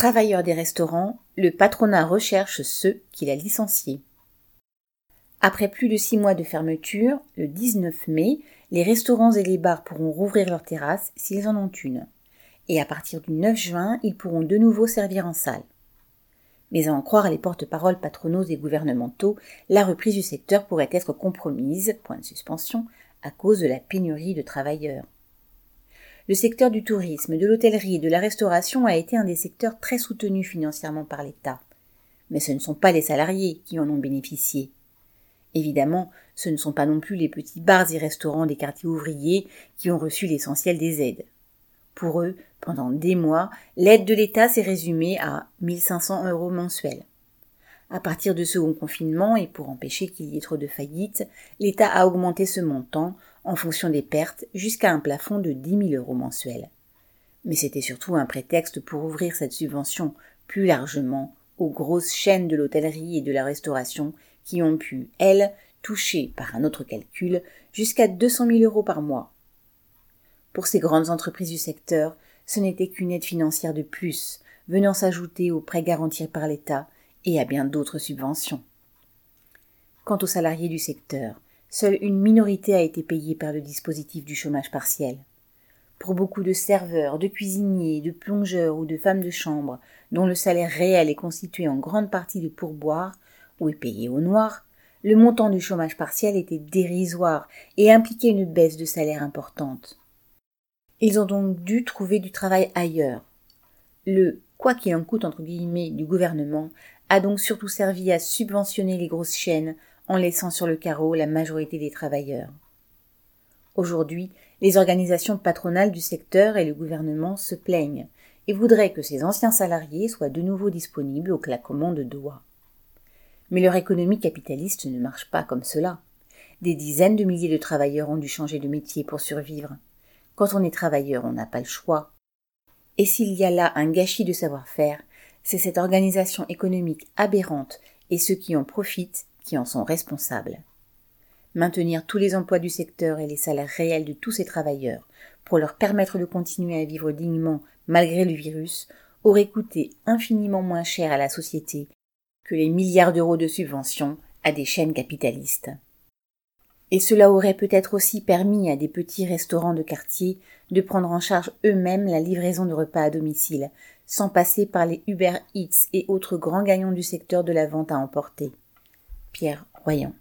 Travailleurs des restaurants, le patronat recherche ceux qu'il a licenciés. Après plus de six mois de fermeture, le 19 mai, les restaurants et les bars pourront rouvrir leurs terrasses s'ils en ont une. Et à partir du 9 juin, ils pourront de nouveau servir en salle. Mais à en croire les porte-paroles patronaux et gouvernementaux, la reprise du secteur pourrait être compromise, point de suspension, à cause de la pénurie de travailleurs. Le secteur du tourisme, de l'hôtellerie et de la restauration a été un des secteurs très soutenus financièrement par l'État. Mais ce ne sont pas les salariés qui en ont bénéficié. Évidemment, ce ne sont pas non plus les petits bars et restaurants des quartiers ouvriers qui ont reçu l'essentiel des aides. Pour eux, pendant des mois, l'aide de l'État s'est résumée à 1500 euros mensuels. À partir du second confinement et pour empêcher qu'il y ait trop de faillites, l'État a augmenté ce montant en fonction des pertes jusqu'à un plafond de 10 000 euros mensuels. Mais c'était surtout un prétexte pour ouvrir cette subvention plus largement aux grosses chaînes de l'hôtellerie et de la restauration qui ont pu, elles, toucher, par un autre calcul, jusqu'à 200 000 euros par mois. Pour ces grandes entreprises du secteur, ce n'était qu'une aide financière de plus, venant s'ajouter aux prêts garantis par l'État et à bien d'autres subventions. Quant aux salariés du secteur, seule une minorité a été payée par le dispositif du chômage partiel. Pour beaucoup de serveurs, de cuisiniers, de plongeurs ou de femmes de chambre, dont le salaire réel est constitué en grande partie de pourboires, ou est payé au noir, le montant du chômage partiel était dérisoire et impliquait une baisse de salaire importante. Ils ont donc dû trouver du travail ailleurs. Le quoi qu'il en coûte du gouvernement a donc surtout servi à subventionner les grosses chaînes en laissant sur le carreau la majorité des travailleurs. Aujourd'hui, les organisations patronales du secteur et le gouvernement se plaignent et voudraient que ces anciens salariés soient de nouveau disponibles au claquement de doigts. Mais leur économie capitaliste ne marche pas comme cela. Des dizaines de milliers de travailleurs ont dû changer de métier pour survivre. Quand on est travailleur, on n'a pas le choix. Et s'il y a là un gâchis de savoir-faire, c'est cette organisation économique aberrante et ceux qui en profitent qui en sont responsables. Maintenir tous les emplois du secteur et les salaires réels de tous ces travailleurs pour leur permettre de continuer à vivre dignement malgré le virus aurait coûté infiniment moins cher à la société que les milliards d'euros de subventions à des chaînes capitalistes. Et cela aurait peut-être aussi permis à des petits restaurants de quartier de prendre en charge eux-mêmes la livraison de repas à domicile, sans passer par les Uber Eats et autres grands gagnants du secteur de la vente à emporter. Pierre Royan.